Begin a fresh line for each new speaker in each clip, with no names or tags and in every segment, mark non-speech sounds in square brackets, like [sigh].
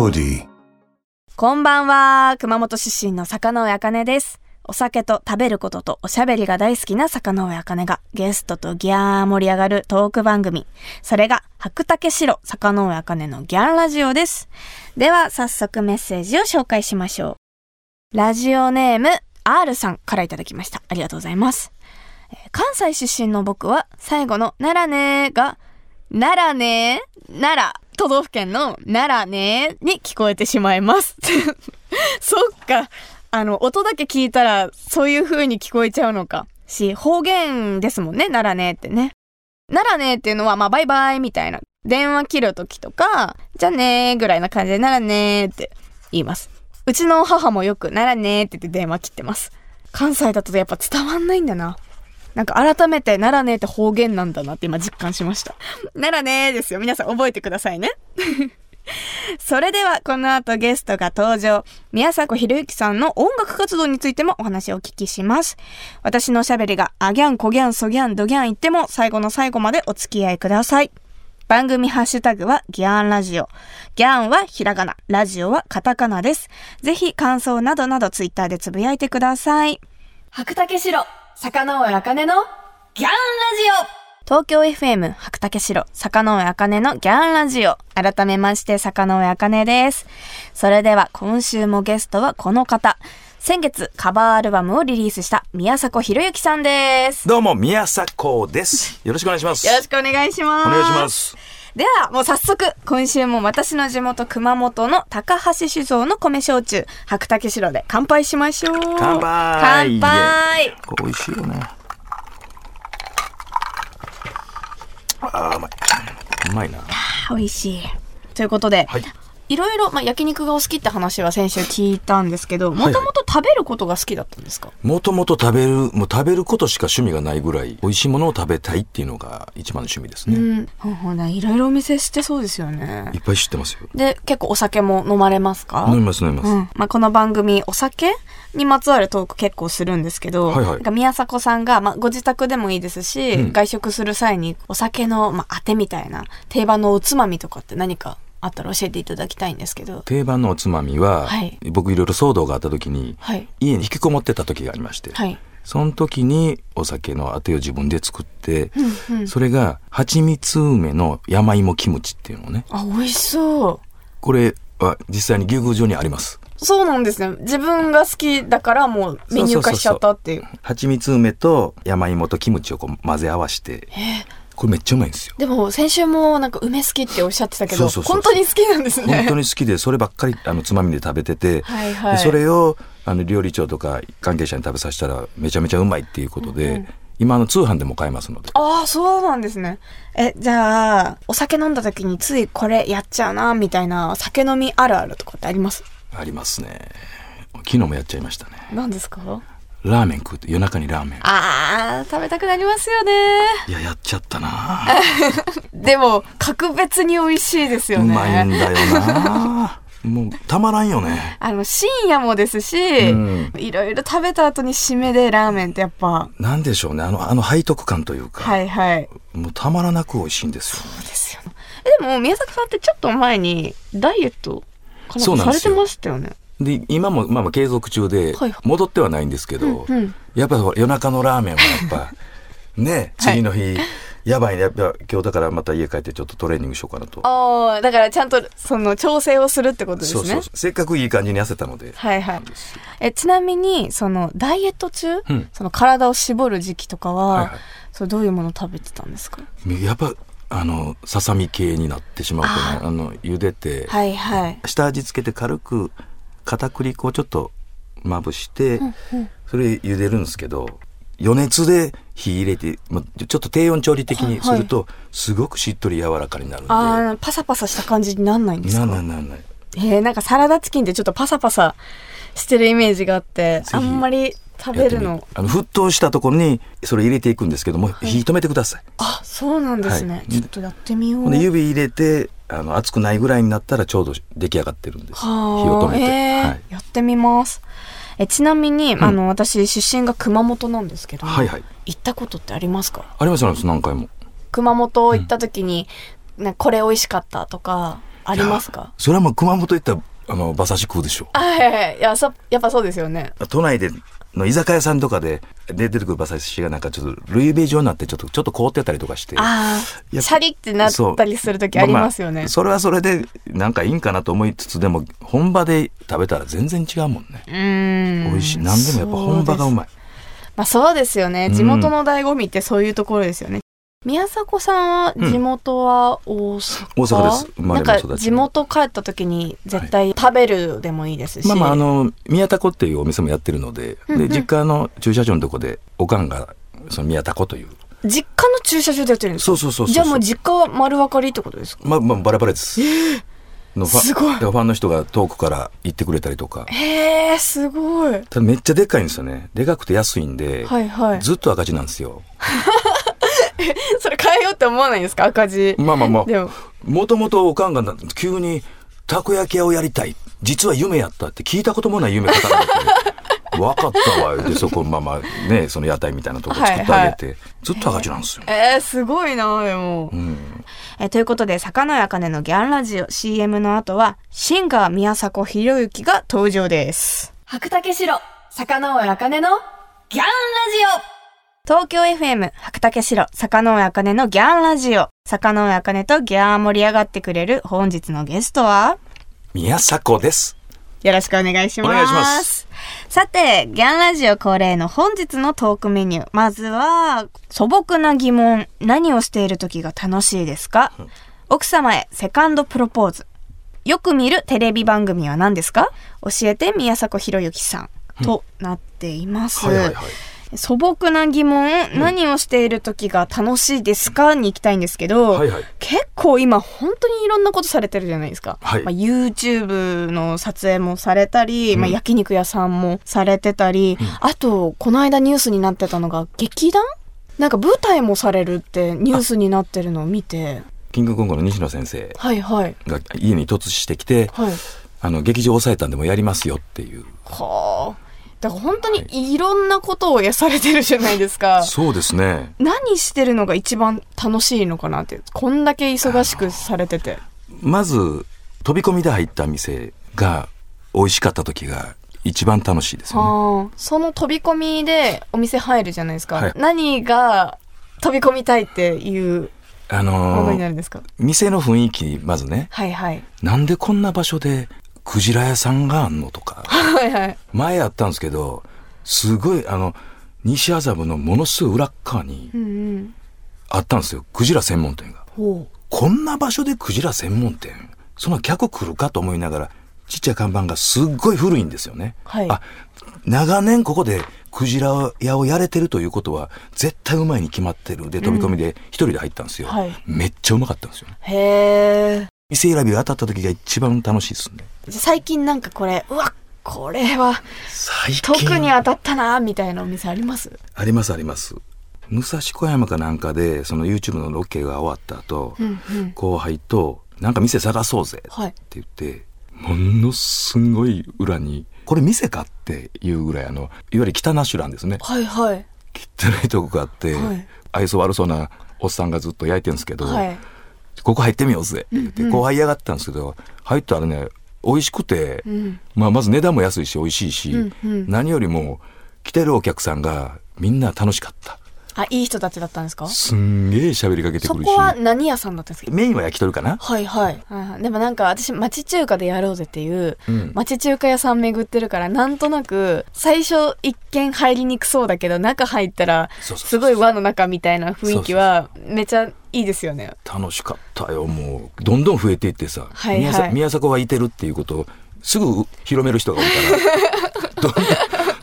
melody.
こんばんは。熊本出身の坂上茜です。お酒と食べることとおしゃべりが大好きな坂上茜がゲストとギャー盛り上がるトーク番組。それが白竹城坂上茜のギャンラジオです。では早速メッセージを紹介しましょう。ラジオネーム R さんからいただきました。ありがとうございます。え関西出身の僕は最後の奈良ねーが奈良ねー奈良都道府県の奈良ねーに聞こえてしまいます。[laughs] そっか。あの、音だけ聞いたらそういう風に聞こえちゃうのか。し、方言ですもんね、奈良ねーってね。奈良ねーっていうのは、まあ、バイバイみたいな。電話切るときとか、じゃねーぐらいな感じで、奈良ねーって言います。うちの母もよく、奈良ねーって言って電話切ってます。関西だとやっぱ伝わんないんだな。なんか改めて、奈良ねーって方言なんだなって今実感しました。奈良ねーですよ。皆さん覚えてくださいね。[laughs] それでは、この後ゲストが登場。宮迫博之さんの音楽活動についてもお話をお聞きします。私のおしゃべりが、あギャン、こギャン、そギャン、ドギャン言っても、最後の最後までお付き合いください。番組ハッシュタグはギャンラジオ。ギャンはひらがな、ラジオはカタカナです。ぜひ感想などなどツイッターでつぶやいてください。白竹城、坂上茜のギャンラジオ東京 FM 白竹城、坂上茜のギャンラジオ。改めまして、坂上茜です。それでは、今週もゲストはこの方。先月、カバーアルバムをリリースした宮迫博之さんです。
どうも、宮迫です。よろしくお願いします。
よろしくお願いします。
お願いします。
では、もう早速、今週も私の地元熊本の高橋酒造の米焼酎、白竹城で乾杯しましょう。
乾杯
乾杯
美味しいよね。あー、うまい。うまいな。
美味しい。ということで、
はい。
いろいろ、まあ、焼肉がお好きって話は先週聞いたんですけど、もともと食べることが好きだったんですか、
もともと食べる、もう食べることしか趣味がないぐらい、美味しいものを食べたいっていうのが一番の趣味ですね。
うん。ほんほんね、いろいろお店してそうですよね
い。っぱい知ってますよ。
で、結構お酒も飲まれますか？
飲みます飲みます。
うん。まあ、この番組、お酒にまつわるトーク結構するんですけど、
はいはい
なんか宮迫さんが、まあ、ご自宅でもいいですし、
うん
外食する際にお酒の、まあ、当てみたいな定番のおつまみとかって何かあったら教えていただきたいんですけど。
定番のおつまみは、
はい
僕いろいろ騒動があった時に、
はい。
家に引きこもってた時がありまして、
はい。
その時にお酒のあてを自分で作って、
うんうん。
それが蜂蜜梅の山芋キムチっていうのをね
あ、美味しそう。
これは実際に牛宮城にあります
そうなんですね。自分が好きだからもうメニュー化しちゃったっていう。
蜂蜜梅と山芋とキムチをこう混ぜ合わせてこれめっちゃうまいんですよ。
でも先週もなんか梅好きっておっしゃってたけど、
そうそうそう
本当に好きなんですね。
本当に好きでそればっかりあのつまみで食べてて、
はいはい。
でそれをあの料理長とか関係者に食べさせたらめちゃめちゃうまいっていうことで、今あの通販でも買えますので。
ああ、そうなんですね。え、じゃあ、お酒飲んだ時についこれやっちゃうな、みたいな酒飲みあるあるとかってあります？
ありますね。昨日もやっちゃいましたね。
何ですか？
ラーメン食うと夜中にラーメン
ああ、食べたくなりますよね。
いややっちゃったな [laughs]
でも、格別に美味しいですよ
う
ね。
まいんだよなもうたまらんよね
あの、深夜もですし、
うん
いろいろ食べた後に締めでラーメンってやっぱ、
なんでしょうねあのあの背徳感というか、
はいはい。
もうたまらなく美味しいんですよね
ですよね。でも、宮崎さんってちょっと前にダイエットかなん
そうなんですよ
かされてましたよね。
で今もまあまあ継続中で
はい。はい
戻ってはないんですけど、
うんうん。
やっぱ夜中のラーメンはやっぱ [laughs] ね次の日、やばいね。やっぱ今日だからまた家帰ってちょっとトレーニングしようかなと。
ああ、だからちゃんとその調整をするってことですね。
そうそうそう。せっかくいい感じに痩せたので、
はいはい。え、ちなみに、その、ダイエット中、
うん。
その体を絞る時期とかは、
はいはい。
それどういうものを食べてたんですか？
やっぱあのささみ系になってしまうとねあの茹でて、
はいはい。
下味付けて軽く片栗粉をちょっとまぶして、それ茹でるんですけど余熱で火入れて、まあ、ちょっと低温調理的にすると、すごくしっとり柔らかになるんで。
ああ、パサパサした感じになんないんですか？
ならないならない。
えー、なんかサラダチキンってちょっとパサパサしてるイメージがあって、
ひ。
あんまり食べるの。
あの沸騰したところにそれ入れていくんですけども、火止めてください。
あ、そうなんですね。
はい。
ちょっとやってみよう。
指入れてあの熱くないぐらいになったらちょうど出来上がってるんです。火
はあ、
を止めて、
えー
はい、
やってみます。えちなみに、あの私出身が熊本なんですけど、
はいはい。
行ったことってありますか？
ありますあります。何回も。
熊本行った時に、なこれ美味しかったとかありますか？
それはもう熊本行ったら、あの、馬刺し食うでしょ。
あはいはいい。やそやっぱそうですよね。
都内での居酒屋さんとかでで出てくる馬刺しがなんかちょっとルイベ状になってちょっとちょっと凍ってたりとかして
ああシャリってなったりする時ありますよね、
ああそれはそれでなんかいいんかなと思いつつでも本場で食べたら全然違うもんね。
うーん。
美味しい。何でもやっぱ本場がうまい。
まあそうですよね。
うん
地元の醍醐味ってそういうところですよね、宮迫さんは地元は大阪、
大阪です。生まれも育ち
地元帰った時に絶対食べるでもいいですし、
まあまああの宮田子っていうお店もやってるので
うんうん。
で実家の駐車場のとこでおかんがその宮田子という。
実家の駐車場でやってるんですか？
そうそうそう
じゃあもう実家は丸分かりってことですか？
まあまあバラバラです。のファ
すごい。
ファンの人が遠くから行ってくれたりとか。
へえすごい。
ただめっちゃでっかいんですよね。でかくて安いんで、
はいはい。
ずっと赤字なんですよ [laughs] [laughs]
それ変えようって思わないんですか？赤字。
まあまあまあ。
でも。
もともとおかんがな急にたこ焼き屋をやりたい。実は夢やったって聞いたこともない夢語られて分かったわでそこまあまあねその屋台みたいなとこ作ってあげて、ずっと赤字なんですよ、
えー、すごいなでも、
うん、
えーということで坂野茜のギャンラジオ CM の後はシンガー宮迫博之が登場です。白竹城坂野茜のギャンラジオ東京 FM 白竹城坂野茜のギャンラジオ坂野茜とギャー盛り上がってくれる本日のゲストは？
宮迫です
よろしくお願いします。
お願いします
さて、ギャンラジオ恒例の本日のトークメニュー。まずは、素朴な疑問。何をしている時が楽しいですか？奥様へセカンドプロポーズ。よく見るテレビ番組は何ですか？教えて宮迫博之さん。となっています。
はいはいはい
素朴な疑問、何をしている時が楽しいですか？に行きたいんですけど、
はいはい。
結構今本当にいろんなことされてるじゃないですか。
はい。
まあ、YouTube の撮影もされたり、
うん。
まあ、焼肉屋さんもされてたり、あと、この間ニュースになってたのが劇団？なんか舞台もされるってニュースになってるのを見て、
キングコングの西野先生。
はいはい。
が家に突してきて、
はい。
あの劇場抑えたんでもやりますよっていう。
はあ。だから本当にいろんなことをやされてるじゃないですか。
そうですね
何してるのが一番楽しいのかなって。こんだけ忙しくされてて。
まず飛び込みで入った店が美味しかった時が一番楽しいですよね
はあ、その飛び込みでお店入るじゃないですか。
はい
何が飛び込みたいっていう
あ
もの
のー
になるんですか、
店の雰囲気まずね
はいはい。
なんでこんな場所でクジラ屋さんがあんのとか。
はいはい。
前あったんですけどすごいあの西麻布のものすごい裏っ側に
うんうん。
あったんですよ。クジラ専門店が。
ほ
こんな場所でクジラ専門店そんな客来るかと思いながらちっちゃい看板がすっごい古いんですよね、
はい。
あ長年ここでクジラ屋をやれてるということは絶対うまいに決まってるで飛び込みで一人で入ったんですよ、
はい。
めっちゃうまかったんですよ。
へえ。
店選びが当たった時が一番楽しいですね。
最近なんかこれ、うわ、これは特に当たったな、みたいなお店あります？
ありますあります。武蔵小山かなんかでその YouTube のロケが終わった後、
うんうん。
後輩と「なんか店探そうぜ」
はい。
って言って、ものすごい裏にこれ店かっていうぐらいあのいわゆる北ナシュランですね。
はいはい。
汚いとこがあって、
はい。
愛想悪そうなおっさんがずっと焼いてるんですけど、
はい。
ここ入ってみようぜ。って言って、後輩嫌がったんですけど入ったらね美味しくて、
うん。
まあ、まず値段も安いし美味しいし、
うんうん。
何よりも来てるお客さんがみんな楽しかった
あ、いい人たちだったんですか？
すんげえ喋りかけて
そ
くるし。
こは何屋さんだったんですか？
メインは焼き鳥かな？
はいはい。はいはい。でもなんか私町中華でやろうぜっていう、
うん。
町中華屋さん巡ってるからなんとなく最初一見入りにくそうだけど中入ったら
そうそうそう。
すごい和の中みたいな雰囲気はめちゃいいですよね。
楽しかったよもう。どんどん増えていってさ、
はいはい。
宮迫はいてるっていうことをすぐ広める人が多いから。[laughs] どんどん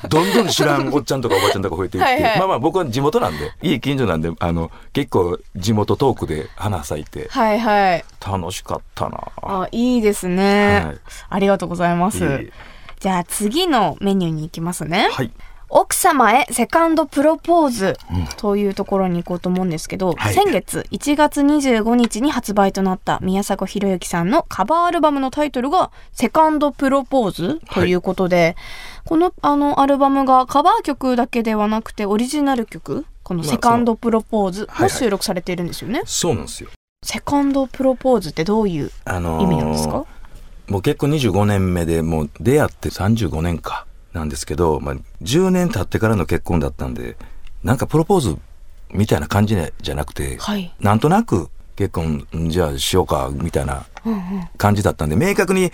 どんどん知らんおっちゃんとかおばちゃんとか増えていって
はいはい
まあまあ僕は地元なんでいい近所なんであの結構地元トークで花咲いて
はいはい。
楽しかったな
あ、いいですね。
はい
ありがとうございます。
いえいえ
じゃあ次のメニューに行きますね。
はい
奥様へセカンドプロポーズというところに行こうと思うんですけど、
はい。
先月1月25日に発売となった宮迫博之さんのカバーアルバムのタイトルがセカンドプロポーズということで、このあのアルバムがカバー曲だけではなくてオリジナル曲このセカンドプロポーズも収録されているんですよね。
そうなんですよ。
セカンドプロポーズってどういう
あのー
意味なんですか、
もう結婚25年目でもう出会って35年かなんですけど、まあ、10年経ってからの結婚だったんでなんかプロポーズみたいな感じじゃなくて、
はい
なんとなく結婚んじゃあしようかみたいな感じだったんで明確に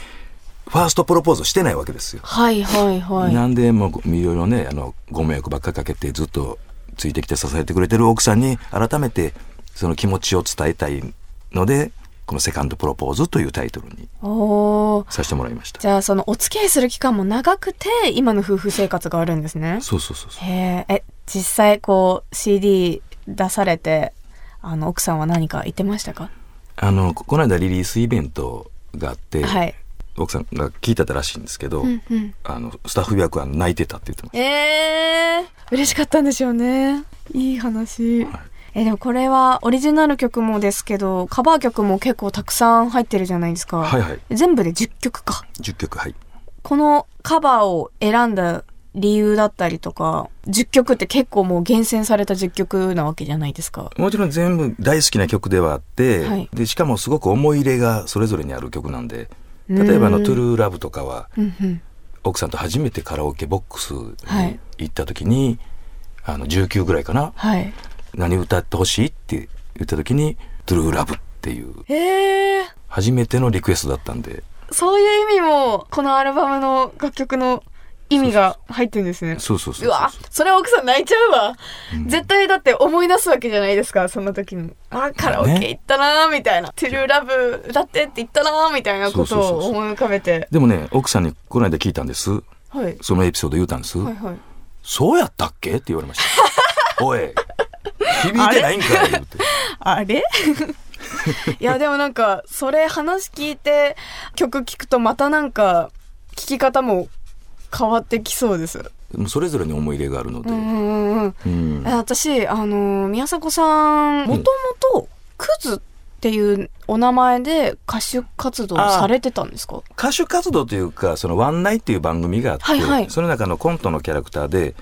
ファーストプロポーズしてないわけですよ。
はいはいはい。
なんでもういろいろねあのご迷惑ばっかりかけてずっとついてきて支えてくれてる奥さんに改めてその気持ちを伝えたいのでこの「セカンドプロポーズ」というタイトルにさせてもらいました。
じゃあそのお付き合いする期間も長くて今の夫婦生活があるんですね。
そうそうそうそう。
へえ、え、実際こう CD 出されて、あの奥さんは何か言ってましたか？
あのここの間リリースイベントがあって、
はい。
奥さんが聞いてたらしいんですけど、
うんうん。
あのスタッフ役は泣いてたって言ってまし
えー、嬉しかったんでしょうね。いい話。
はい
え、でもこれはオリジナル曲もですけど、カバー曲も結構たくさん入ってるじゃないですか。
た。はいはい。
全部で10曲か。
10曲はい。
このカバーを選んだ理由だったりとか、10曲って結構もう厳選された10曲なわけじゃないですか。
もちろん全部大好きな曲ではあって、
はい
でしかもすごく思い入れがそれぞれにある曲なんで例えばあの
うん「
トゥルーラブとかは
うんうん。
奥さんと初めてカラオケボックス
はい
に行った時に、あの19ぐらいかな
はい。
何歌ってほしいって言った時に「トゥルーラブっていう。初めてのリクエストだったんで
そういう意味も、このアルバムの楽曲の意味が入ってるんですね。
そうそうそうそう
うわ、それは奥さん泣いちゃうわ。絶対だって思い出すわけじゃないですか、そんな時に。あ、カラオケ行ったなーみたいな。トゥルーラブ歌ってって言ったなーみたいなことを思い浮かべて。
でもね奥さんにこの間聞いたんです
はい。
そのエピソード言うたんです、
はいはい。
そうやったっけ？って言われました [laughs] おい響いてないんかい言って。
あれ？[laughs] いや、でもなんか、それ話聞いて曲聞くとまたなんか、聞き方も変わってきそうです。
それぞれに思い入れがあるので、
うんうん私、あの、宮迫さん、もともと、クズっていうお名前で歌手活動されてたんですか？
歌手活動というか、そのワンナイっていう番組があって、
はいはい。
その中のコントのキャラクターで、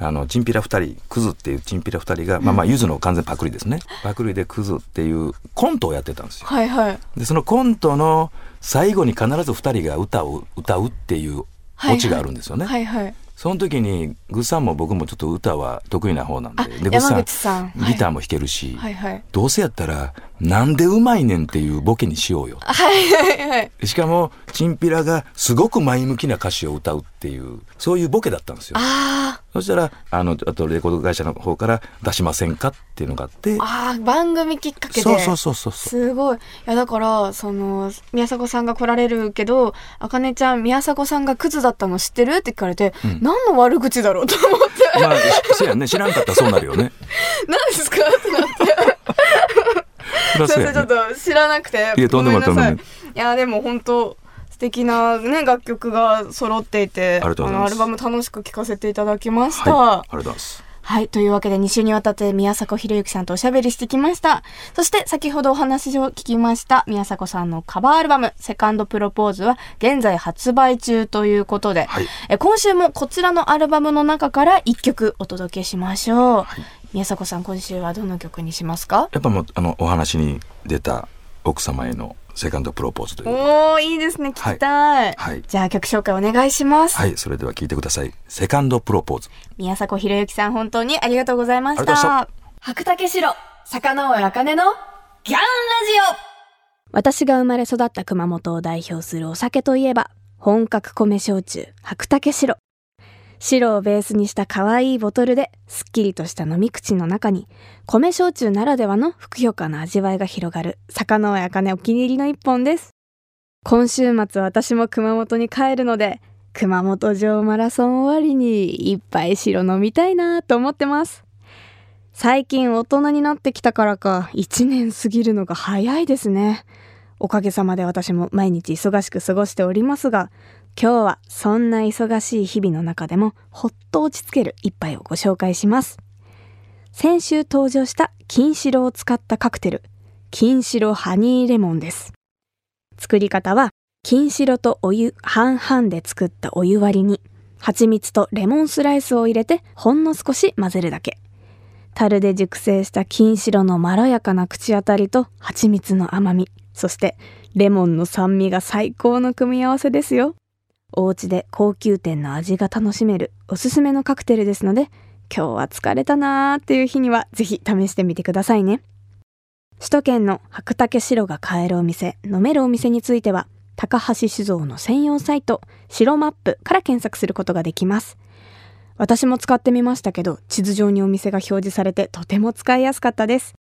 あの、チンピラ二人、クズっていうチンピラ二人が、まあまあ、ゆずの完全パクリですね。パクリでクズっていうコントをやってたんですよ。
はいはい。
で、そのコントの最後に必ず二人が歌を歌うっていうオチがあるんですよね。
はいはい。
その時に、グッさんも僕もちょっと歌は得意な方なんで、
あ
で、グッさんギターも弾けるし、
はいはい。
どうせやったら、なんでうまいねんっていうボケにしようよ。
はいはいはい。
しかも、チンピラがすごく前向きな歌詞を歌うっていう、そういうボケだったんですよ。
あ
そしたら、あの、あとレコード会社の方から出しませんかっていうのがあって
あ、、ああ、番組きっかけで。
そうそうそうそう。
すごい。いや、だから、その、宮迫さんが来られるけど、あかねちゃん、宮迫さんがクズだったの知ってる？って聞かれて、
ん
何の悪口だろうと思って、
まあ、しそうやね。知らんかったらそうなるよね。[laughs]
何ですか？ってなって。ちょっ。と知らなくて。
いやとんでもない
いや、でも本当素敵なね、楽曲が揃っていて、
あ
のアルバム楽しく聴かせていただきました。
はい。ありがとうございます。
はい。というわけで2週にわたって宮迫博之さんとおしゃべりしてきました。そして先ほどお話を聞きました宮迫さんのカバーアルバム、セカンドプロポーズは現在発売中ということで、
はい
え今週もこちらのアルバムの中から1曲お届けしましょう。宮迫さん今週はどの曲にしますか？
やっぱもう、あの、お話に出た奥様へのセカンドプロポーズという。
おー、いいですね。聞きたい。
はい
じゃあ曲紹介お願いします。
はい。それでは聞いてください。セカンドプロポーズ。
宮迫博之さん本当にありがとうございました。白竹城、坂上茜のギャンラジオ私が生まれ育った熊本を代表するお酒といえば、本格米焼酎、白竹城。白をベースにした可愛いボトルで、すっきりとした飲み口の中に、米焼酎ならではのふくよかな味わいが広がる、坂上茜お気に入りの一本です。今週末私も熊本に帰るので、熊本城マラソン終わりに一杯白飲みたいなと思ってます。最近大人になってきたからか一年過ぎるのが早いですね。おかげさまで私も毎日忙しく過ごしておりますが、今日はそんな忙しい日々の中でもほっと落ち着ける一杯をご紹介します。先週登場した金白を使ったカクテル、金白ハニーレモンです。作り方は金白とお湯半々で作ったお湯割りに蜂蜜とレモンスライスを入れてほんの少し混ぜるだけ。樽で熟成した金白のまろやかな口当たりと蜂蜜の甘み、そしてレモンの酸味が最高の組み合わせですよ。お家で高級店の味が楽しめるおすすめのカクテルですので、今日は疲れたなーっていう日にはぜひ試してみてくださいね。首都圏の白竹白が買えるお店、飲めるお店については、高橋酒造の専用サイト、白マップから検索することができます。私も使ってみましたけど、地図上にお店が表示されてとても使いやすかったです。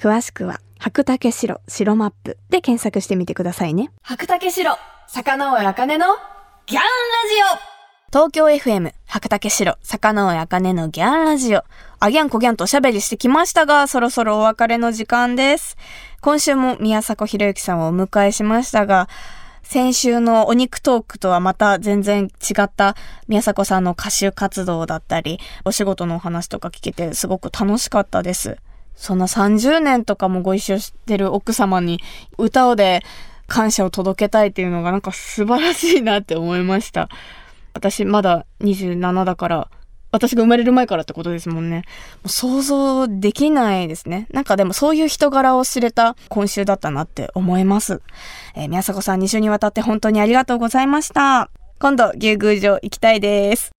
詳しくは、白竹白白マップで検索してみてくださいね。白竹白、坂上茜のギャンラジオ東京 FM、白竹城、坂上茜のギャンラジオ。あギャンコギャンとおしゃべりしてきましたが、そろそろお別れの時間です。今週も宮迫博之さんをお迎えしましたが、先週のお肉トークとはまた全然違った宮迫さんの歌手活動だったり、お仕事のお話とか聞けてすごく楽しかったです。そんな30年とかもご一緒してる奥様に歌をで感謝を届けたいっていうのがなんか素晴らしいなって思いました。私まだ27だから、私が生まれる前からってことですもんね。もう想像できないですね。なんかでもそういう人柄を知れた今週だったなって思います。えー、宮迫さん2週にわたって本当にありがとうございました。今度、牛宮城行きたいです。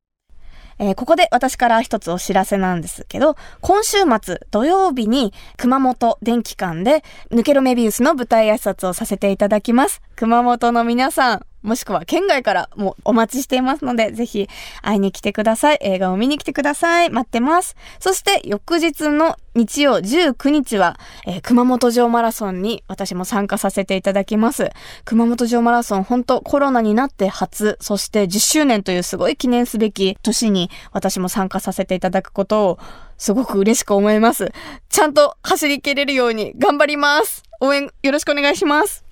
えー、ここで私から一つお知らせなんですけど、今週末土曜日に熊本電気館で抜けろメビウスの舞台挨拶をさせていただきます。熊本の皆さん、もしくは県外からもお待ちしていますので、ぜひ会いに来てください。映画を見に来てください。待ってます。そして翌日の日曜19日は、えー、熊本城マラソンに私も参加させていただきます。熊本城マラソン本当コロナになって初、そして10周年というすごい記念すべき年に私も参加させていただくことをすごく嬉しく思います。ちゃんと走り切れるように頑張ります。応援よろしくお願いします。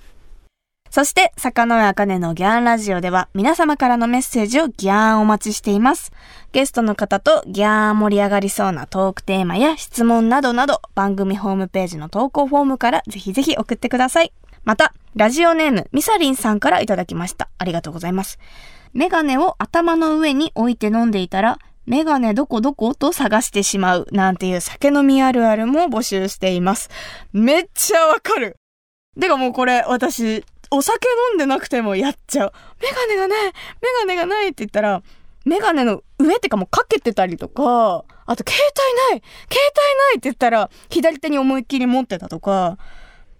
そして、坂上茜のギャンラジオでは皆様からのメッセージをギャンお待ちしています。ゲストの方とギャン盛り上がりそうなトークテーマや質問などなど番組ホームページの投稿フォームからぜひぜひ送ってください。また、ラジオネームミサリンさんからいただきました。ありがとうございます。メガネを頭の上に置いて飲んでいたら、メガネどこどこと探してしまうなんていう酒飲みあるあるも募集しています。めっちゃわかる。てかもうこれ私お酒飲んでなくてもやっちゃう。メガネがないメガネがないって言ったら、メガネの上ってかもうかけてたりとか、あと携帯ない携帯ないって言ったら、左手に思いっきり持ってたとか、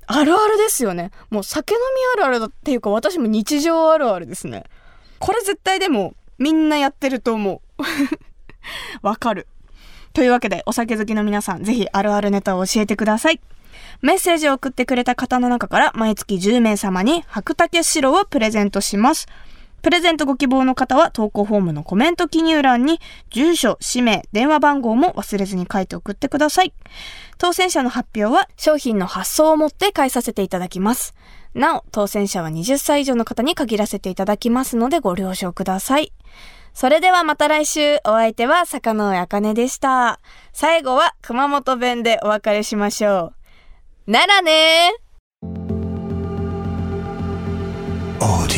あるあるですよね。もう酒飲みあるあるだっていうか私も日常あるあるですね。これ絶対でもみんなやってると思う。[laughs] わかる。というわけでお酒好きの皆さんぜひあるあるネタを教えてください。メッセージを送ってくれた方の中から毎月10名様に白竹白をプレゼントします。プレゼントご希望の方は投稿フォームのコメント記入欄に住所、氏名、電話番号も忘れずに書いて送ってください。当選者の発表は商品の発送をもって返させていただきます。なお、当選者は20歳以上の方に限らせていただきますのでご了承ください。それではまた来週、お相手は坂上茜でした。最後は熊本弁でお別れしましょう。ならねー。